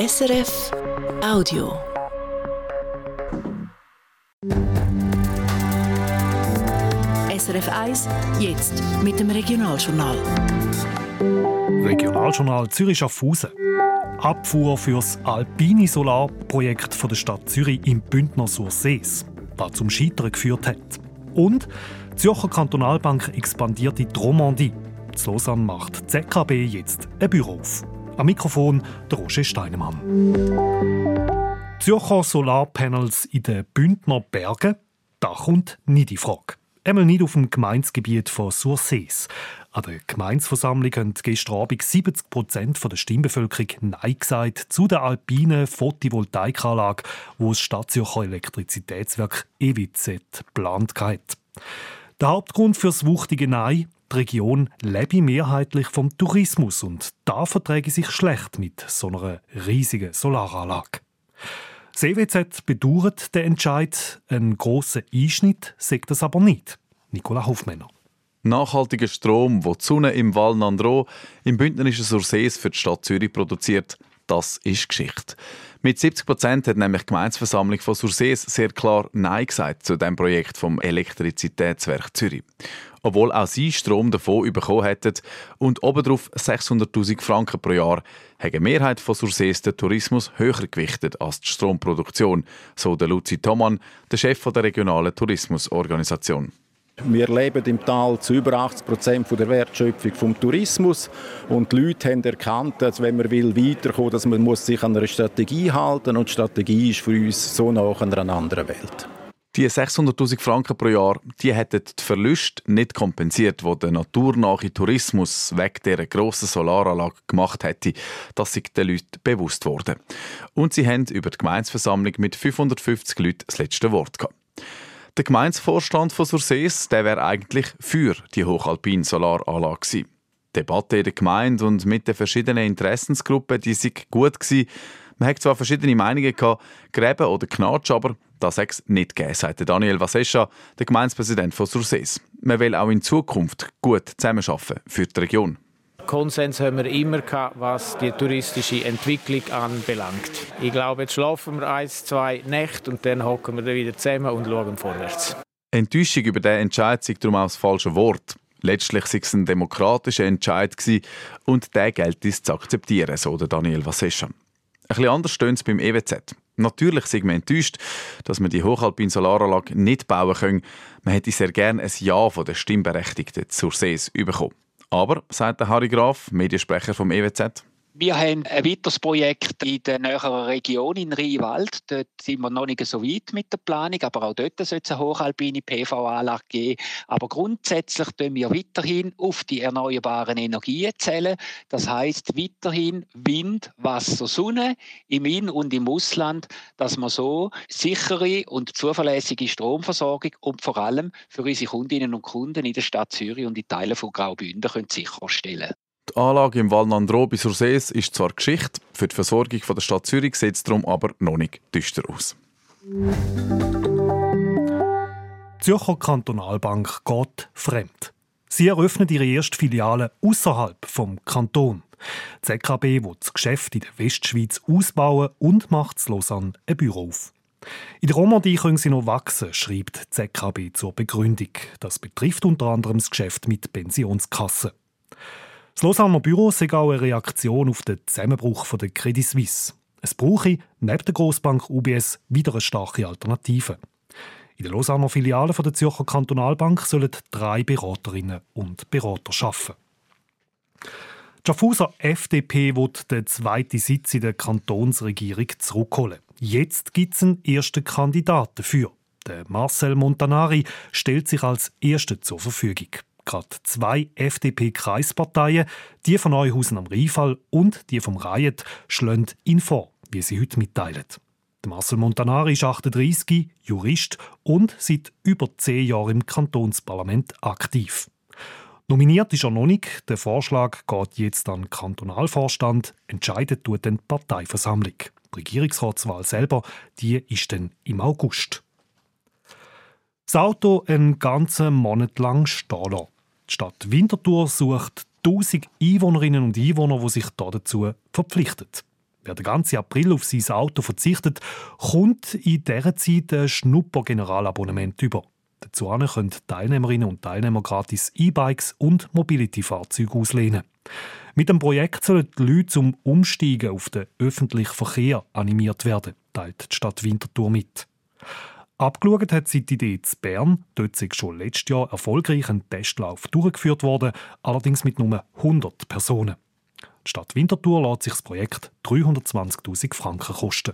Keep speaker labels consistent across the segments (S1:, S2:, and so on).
S1: SRF Audio. SRF 1, jetzt mit dem Regionaljournal.
S2: Regionaljournal Zürich Schaffhausen. Abfuhr für das alpine Solarprojekt der Stadt Zürich im Bündner Sursees, das zum Scheitern geführt hat. Und die Zürcher Kantonalbank expandiert in die Romandie. In Lausanne macht ZKB jetzt ein Büro auf. Am Mikrofon der Roger Steinemann. Zürcher Solarpanels in den Bündner Bergen, da kommt nicht die Frage. Einmal nicht auf dem Gemeindegebiet von Sursees. An der Gemeinsversammlung haben gestern Abend 70 Prozent der Stimmbevölkerung Nein gesagt zu der alpinen Photovoltaikanlage, die das Stadtzürcher Elektrizitätswerk EWZ geplant hat. Der Hauptgrund für das wuchtige Nein die Region lebe mehrheitlich vom Tourismus und da verträge sich schlecht mit so einer riesigen Solaranlage. EWZ bedauert den Entscheid, ein grosser Einschnitt sagt das aber nicht. Nicola Hofmänner.
S3: Nachhaltiger Strom, wo die Sonne im Val Nandro im bündnerischen Sursees für die Stadt Zürich produziert, das ist Geschichte. Mit 70 Prozent hat nämlich die Gemeinsversammlung von Sursees sehr klar Nein gesagt zu dem Projekt vom Elektrizitätswerk Zürich. Obwohl auch sie Strom davon bekommen hätten und obendrauf 600.000 Franken pro Jahr, hat die Mehrheit von Sursees den Tourismus höher gewichtet als die Stromproduktion, so der Luzi Thomann, der Chef der regionalen Tourismusorganisation.
S4: Wir leben im Tal zu über 80 Prozent der Wertschöpfung vom Tourismus und die Leute haben erkannt, dass wenn man will dass man muss sich an einer Strategie halten und die Strategie ist für uns so nach einer anderen Welt.
S3: Die 600.000 Franken pro Jahr, die hätten die Verluste nicht kompensiert, die der naturnahe Tourismus wegen dieser grossen Solaranlage gemacht hätte. Das ist den Leuten bewusst worden. Und sie haben über die Gemeinsversammlung mit 550 Leuten das letzte Wort gehabt. Der Gemeinsvorstand von Sursees der wäre eigentlich für die hochalpine Solaranlage gewesen. Die Debatte in der Gemeinde und mit den verschiedenen Interessensgruppen die sind gut gewesen. Man hat zwar verschiedene Meinungen gehabt, Gräben oder Knatsch, aber das hat es nicht gegeben, sagte Daniel Vasescha, der Gemeindepräsident von Sursees. Man will auch in Zukunft gut zusammenarbeiten für die Region.
S5: Konsens haben wir immer gehabt, was die touristische Entwicklung anbelangt. Ich glaube, jetzt schlafen wir ein, zwei Nächte und dann hocken wir wieder zusammen und schauen vorwärts.
S3: Enttäuschung über diesen Entscheid ist darum auch das falsche Wort. Letztlich war es ein demokratischer Entscheid und der gilt es zu akzeptieren, so der Daniel Vasescha. Ein bisschen anders steht es beim EWZ. Natürlich sind wir enttäuscht, dass wir die hochalpine Solaranlage nicht bauen können. Man hätte sehr gerne ein Ja von den Stimmberechtigten zur SES bekommen. Aber, sagt der Harry Graf, Mediensprecher vom EWZ,
S6: wir haben ein weiteres Projekt in der näheren Region in Rheinwald. Dort sind wir noch nicht so weit mit der Planung, aber auch dort soll es eine hochalpine PV-Anlage geben. Aber grundsätzlich tun wir weiterhin auf die erneuerbaren Energien zählen. Das heißt weiterhin Wind, Wasser, Sonne im In- und im Ausland, dass wir so sichere und zuverlässige Stromversorgung und vor allem für unsere Kundinnen und Kunden in der Stadt Zürich und in Teilen von Graubünden können sicherstellen können.
S3: Die Anlage im Val Nandro bei Sursees ist zwar Geschichte, für die Versorgung der Stadt Zürich sieht es darum aber noch nicht düster aus. Die
S2: Zürcher Kantonalbank geht fremd. Sie eröffnet ihre erste Filiale außerhalb vom Kanton. Die ZKB will das Geschäft in der Westschweiz ausbauen und macht in Lausanne ein Büro auf. In der Romandie können sie noch wachsen, schreibt die ZKB zur Begründung. Das betrifft unter anderem das Geschäft mit Pensionskassen. Das Lausanner Büro sei auch eine Reaktion auf den Zusammenbruch der Credit Suisse. Es brauche neben der Grossbank UBS wieder eine starke Alternative. In der Lausanner Filiale der Zürcher Kantonalbank sollen drei Beraterinnen und Berater arbeiten. Die Schaffhauser FDP wird den zweiten Sitz in der Kantonsregierung zurückholen. Jetzt gibt es einen ersten Kandidaten dafür. Marcel Montanari stellt sich als Erster zur Verfügung gerade zwei FDP-Kreisparteien, die von Neuhausen am Rheinfall und die vom Riot, schlagen ihn vor, wie sie heute mitteilen. Marcel Montanari ist 38, Jurist und seit über zehn Jahren im Kantonsparlament aktiv. Nominiert ist er noch nicht. Der Vorschlag geht jetzt an den Kantonalvorstand. Entscheidet tut dann die Parteiversammlung. Die Regierungsratswahl selber die ist dann im August. Das Auto einen ganzen Monat lang stehen lassen. Die Stadt Winterthur sucht 1000 Einwohnerinnen und Einwohner, die sich dazu verpflichten. Wer den ganzen April auf sein Auto verzichtet, kommt in dieser Zeit ein Schnupper-Generalabonnement über. Dazu können Teilnehmerinnen und Teilnehmer gratis E-Bikes und Mobility-Fahrzeuge auslehnen. Mit dem Projekt sollen die Leute zum Umsteigen auf den öffentlichen Verkehr animiert werden, teilt die Stadt Winterthur mit. Abgeschaut hat sie die Idee zu Bern. Dort ist schon letztes Jahr erfolgreich ein Testlauf durchgeführt worden, allerdings mit nur 100 Personen. Die Stadt Winterthur lässt sich das Projekt 320.000 Franken kosten.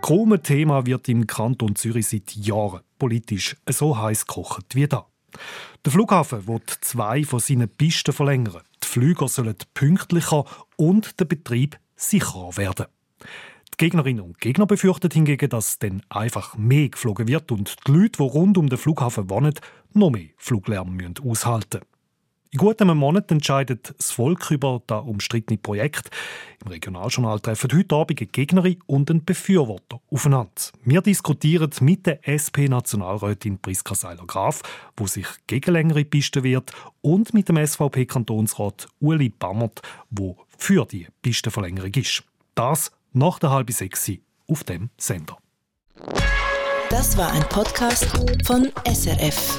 S2: Kaum Thema wird im Kanton Zürich seit Jahren politisch so heiß gekocht wie da. Der Flughafen wird zwei von seinen Pisten verlängern. Die Flüger sollen pünktlicher und der Betrieb sicherer werden. Die Gegnerinnen und Gegner befürchten hingegen, dass dann einfach mehr geflogen wird und die Leute, die rund um den Flughafen wohnen, noch mehr Fluglärm aushalten müssen. In gutem Monat entscheidet das Volk über das umstrittene Projekt. Im Regionaljournal treffen heute Abend eine Gegnerin und ein Befürworter aufeinander. Wir diskutieren mit der SP-Nationalrätin Priska Seiler-Graf, wo sich gegen längere Pisten wird, und mit dem SVP-Kantonsrat Uli Bammert, wo für die Pistenverlängerung ist. Das nach der halben sechs auf dem Sender.
S1: Das war ein Podcast von SRF.